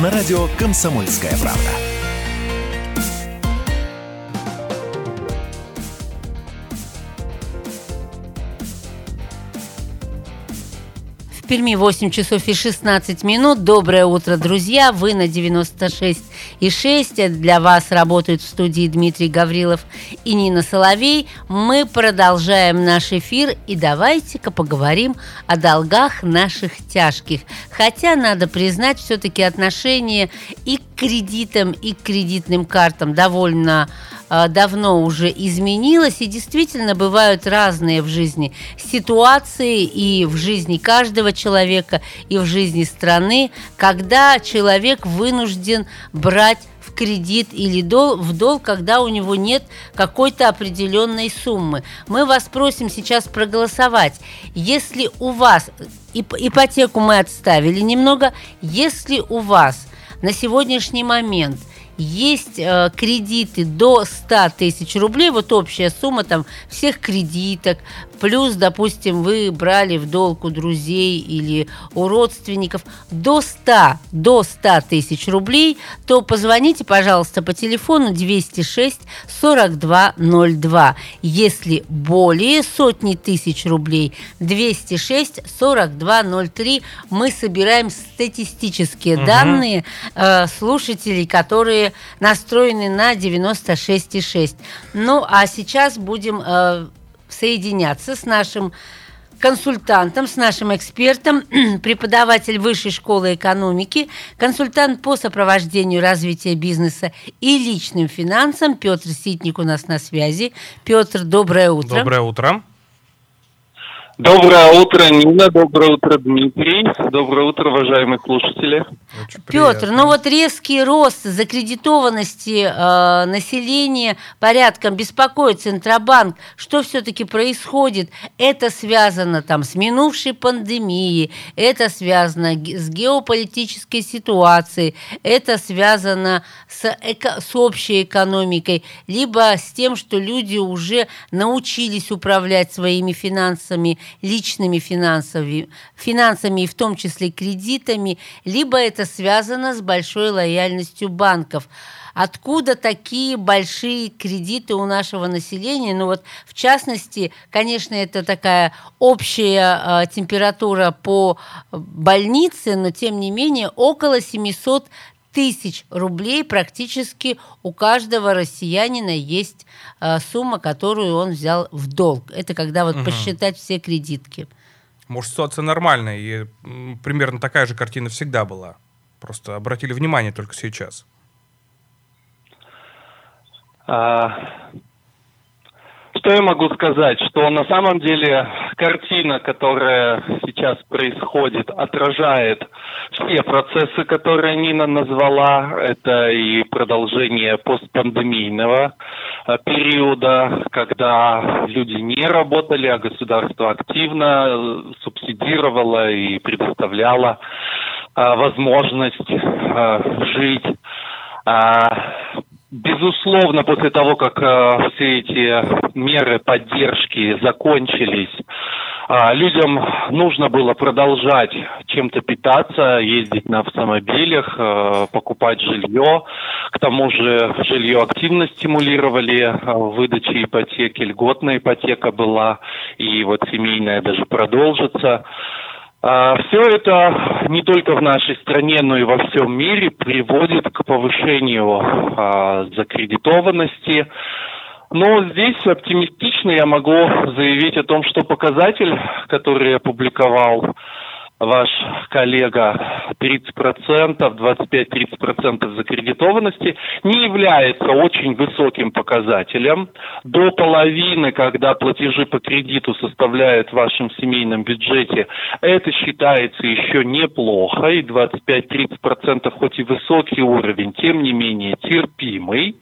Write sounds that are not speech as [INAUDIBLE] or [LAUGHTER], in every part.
На радио Комсомольская правда. В Перми 8 часов и 16 минут. Доброе утро, друзья. Вы на 96 и 6. Для вас работают в студии Дмитрий Гаврилов и Нина Соловей. Мы продолжаем наш эфир и давайте-ка поговорим о долгах наших тяжких. Хотя, надо признать, все-таки отношение и к кредитам, и к кредитным картам довольно давно уже изменилось, и действительно бывают разные в жизни ситуации и в жизни каждого человека, и в жизни страны, когда человек вынужден брать в кредит или дол, в долг, когда у него нет какой-то определенной суммы. Мы вас просим сейчас проголосовать. Если у вас ип, ипотеку мы отставили немного, если у вас на сегодняшний момент – есть э, кредиты до 100 тысяч рублей, вот общая сумма там всех кредиток, плюс, допустим, вы брали в долг у друзей или у родственников до 100, до 100 тысяч рублей, то позвоните, пожалуйста, по телефону 206 4202. Если более сотни тысяч рублей, 206 4203. Мы собираем статистические угу. данные э, слушателей, которые настроены на 96,6. Ну, а сейчас будем э, соединяться с нашим консультантом, с нашим экспертом, [CLEARS THROAT] преподаватель Высшей школы экономики, консультант по сопровождению развития бизнеса и личным финансам Петр Ситник у нас на связи. Петр, доброе утро. Доброе утро. Доброе утро, Нина. Доброе утро, Дмитрий. Доброе утро, уважаемые слушатели. Петр, ну вот резкий рост закредитованности э, населения порядком беспокоит Центробанк. Что все-таки происходит? Это связано там с минувшей пандемией, это связано с геополитической ситуацией, это связано с, эко с общей экономикой, либо с тем, что люди уже научились управлять своими финансами личными финансами, финансами и в том числе кредитами, либо это связано с большой лояльностью банков. Откуда такие большие кредиты у нашего населения? Ну вот, в частности, конечно, это такая общая э, температура по больнице, но тем не менее около 700 тысяч рублей практически у каждого россиянина есть э, сумма, которую он взял в долг. Это когда вот угу. посчитать все кредитки. Может, ситуация нормальная, и примерно такая же картина всегда была. Просто обратили внимание только сейчас. А, что я могу сказать? Что на самом деле картина, которая сейчас происходит, отражает все процессы, которые Нина назвала. Это и продолжение постпандемийного э, периода, когда люди не работали, а государство активно э, субсидировало и предоставляло э, возможность жить Безусловно, после того, как э, все эти меры поддержки закончились, э, людям нужно было продолжать чем-то питаться, ездить на автомобилях, э, покупать жилье. К тому же жилье активно стимулировали э, выдачи ипотеки, льготная ипотека была, и вот семейная даже продолжится. А, Все это не только в нашей стране, но и во всем мире приводит к повышению а, закредитованности. Но здесь оптимистично я могу заявить о том, что показатель, который опубликовал ваш коллега, 30%, 25-30% закредитованности не является очень высоким показателем. До половины, когда платежи по кредиту составляют в вашем семейном бюджете, это считается еще неплохо, и 25-30% хоть и высокий уровень, тем не менее терпимый.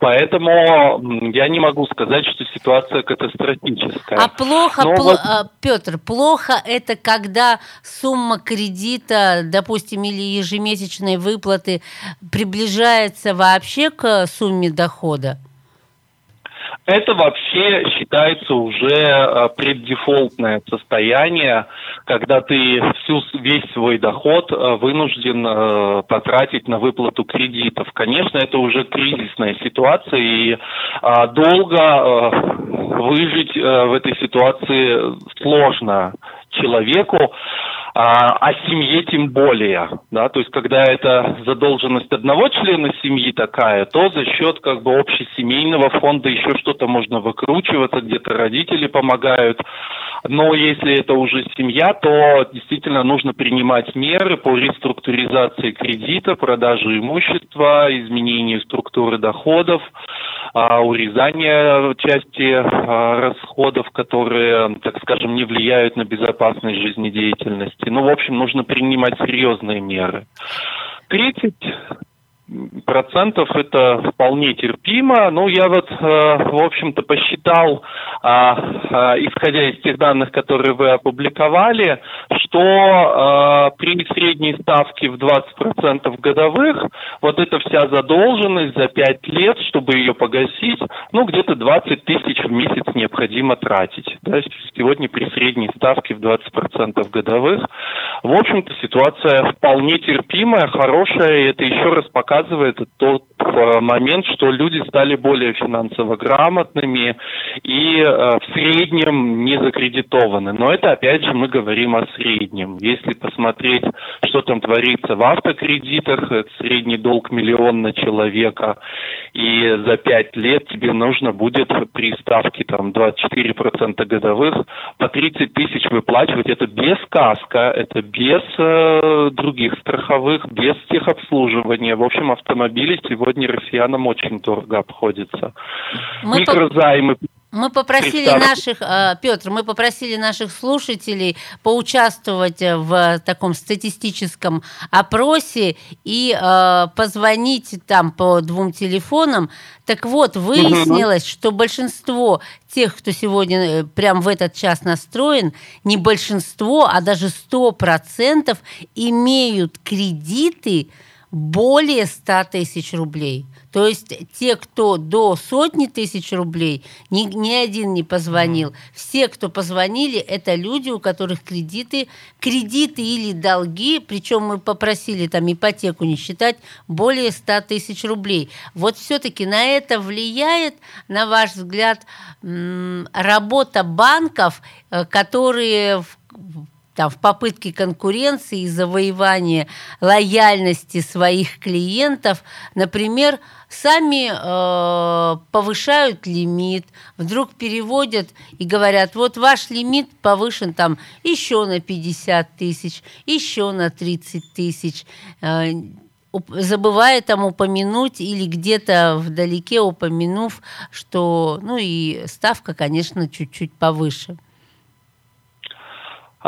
Поэтому я не могу сказать, что ситуация катастрофическая. А плохо, пл- вот... А, Петр, плохо это когда сумма кредита, допустим, или ежемесячной выплаты приближается вообще к сумме дохода? Это вообще считается уже э, преддефолтное состояние, когда ты всю, весь свой доход э, вынужден э, потратить на выплату кредитов. Конечно, это уже кризисная ситуация, и долго выжить в этой ситуации сложно человеку а, а семье тем более, да, то есть когда это задолженность одного члена семьи такая, то за счет как бы общесемейного фонда еще что-то можно выкручиваться, где-то родители помогают, но если это уже семья, то действительно нужно принимать меры по реструктуризации кредита, продаже имущества, изменению структуры доходов, а, урезание части а, расходов, которые, так скажем, не влияют на безопасность жизнедеятельности. Ну, в общем, нужно принимать серьезные меры. 30 процентов это вполне терпимо. Ну, я вот, э, в общем-то, посчитал, а, а, исходя из тех данных, которые вы опубликовали, что а, при средней ставке в 20% годовых вот эта вся задолженность за 5 лет, чтобы ее погасить, ну, где-то 20 тысяч в месяц необходимо тратить. Да, сегодня при средней ставке в 20% годовых. В общем-то, ситуация вполне терпимая, хорошая, и это еще раз показывает, показывает тот э, момент, что люди стали более финансово грамотными и э, в среднем не закредитованы. Но это, опять же, мы говорим о среднем. Если посмотреть, что там творится в автокредитах, это средний долг миллион на человека, и за пять лет тебе нужно будет при ставке там 24% годовых по 30 тысяч выплачивать. Это без каска, это без э, других страховых, без техобслуживания. В общем, автомобили сегодня россиянам очень дорого обходятся. Мы Микрозаймы... Мы попросили наших, э, Петр, мы попросили наших слушателей поучаствовать в таком статистическом опросе и э, позвонить там по двум телефонам. Так вот, выяснилось, угу. что большинство тех, кто сегодня э, прям в этот час настроен, не большинство, а даже 100% имеют кредиты, более 100 тысяч рублей. То есть те, кто до сотни тысяч рублей, ни, ни один не позвонил. Все, кто позвонили, это люди, у которых кредиты, кредиты или долги, причем мы попросили там ипотеку не считать, более 100 тысяч рублей. Вот все-таки на это влияет, на ваш взгляд, работа банков, э, которые там, в попытке конкуренции и завоевания лояльности своих клиентов, например, сами э, повышают лимит, вдруг переводят и говорят, вот ваш лимит повышен там еще на 50 тысяч, еще на 30 тысяч, э, забывая там упомянуть или где-то вдалеке упомянув, что, ну и ставка, конечно, чуть-чуть повыше.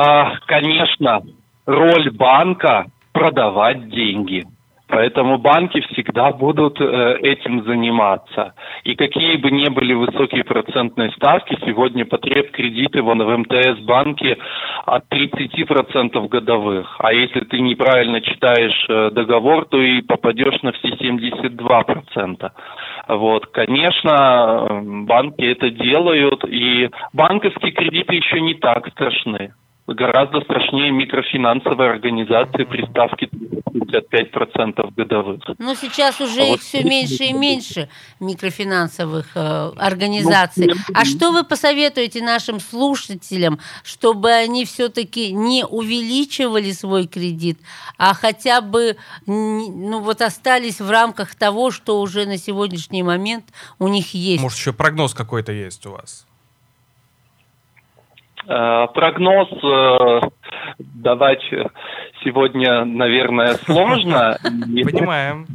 А, конечно, роль банка продавать деньги. Поэтому банки всегда будут э, этим заниматься. И какие бы ни были высокие процентные ставки, сегодня потреб кредиты вон в МТС банке от 30% годовых. А если ты неправильно читаешь э, договор, то и попадешь на все 72%. Вот, конечно, банки это делают, и банковские кредиты еще не так страшны гораздо страшнее микрофинансовые организации при ставке 55% годовых. Ну, сейчас уже а их вот все меньше и меньше, микрофинансовых э, организаций. Ну, а что вы посоветуете нашим слушателям, чтобы они все-таки не увеличивали свой кредит, а хотя бы ну, вот остались в рамках того, что уже на сегодняшний момент у них есть? Может, еще прогноз какой-то есть у вас? Э, прогноз э, давать сегодня, наверное, сложно. [LAUGHS] Понимаем.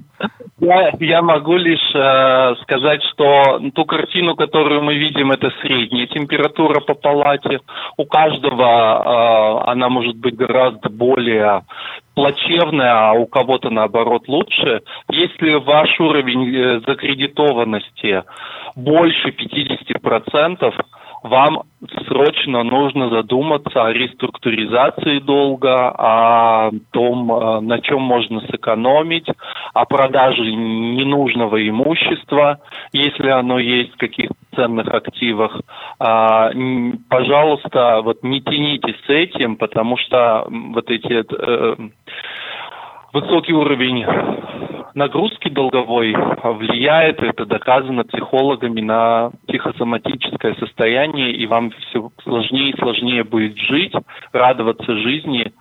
Я, я могу лишь э, сказать, что ту картину, которую мы видим, это средняя температура по палате. У каждого э, она может быть гораздо более плачевная, а у кого-то наоборот лучше. Если ваш уровень э, закредитованности больше 50%, вам срочно нужно задуматься о реструктуризации долга, о том, э, на чем можно сэкономить, о продаже ненужного имущества, если оно есть в каких-то ценных активах. А, пожалуйста, вот не тянитесь с этим, потому что вот эти э, высокий уровень нагрузки долговой влияет, это доказано психологами, на психосоматическое состояние, и вам все сложнее и сложнее будет жить, радоваться жизни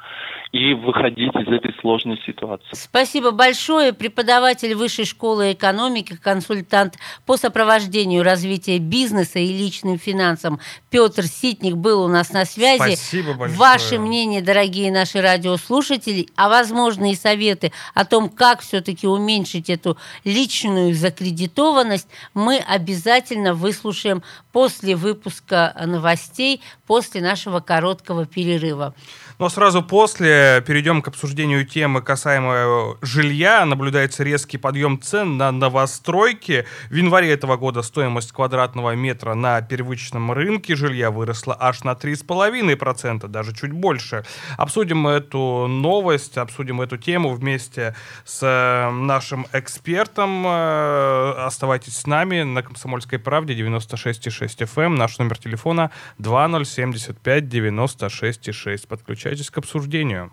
и выходить из этой сложной ситуации. Спасибо большое. Преподаватель Высшей школы экономики, консультант по сопровождению развития бизнеса и личным финансам Петр Ситник был у нас на связи. Спасибо большое. Ваше мнение, дорогие наши радиослушатели, а возможно и советы о том, как все-таки уменьшить эту личную закредитованность, мы обязательно выслушаем после выпуска новостей, после нашего короткого перерыва. Но сразу после перейдем к обсуждению темы касаемой жилья. Наблюдается резкий подъем цен на новостройки. В январе этого года стоимость квадратного метра на первичном рынке жилья выросла аж на 3,5%, даже чуть больше. Обсудим эту новость, обсудим эту тему вместе с э, нашим экспертом. Э, оставайтесь с нами на «Комсомольской правде» 96,6 FM. Наш номер телефона 2075 96,6. Подключайтесь Подключайтесь к обсуждению.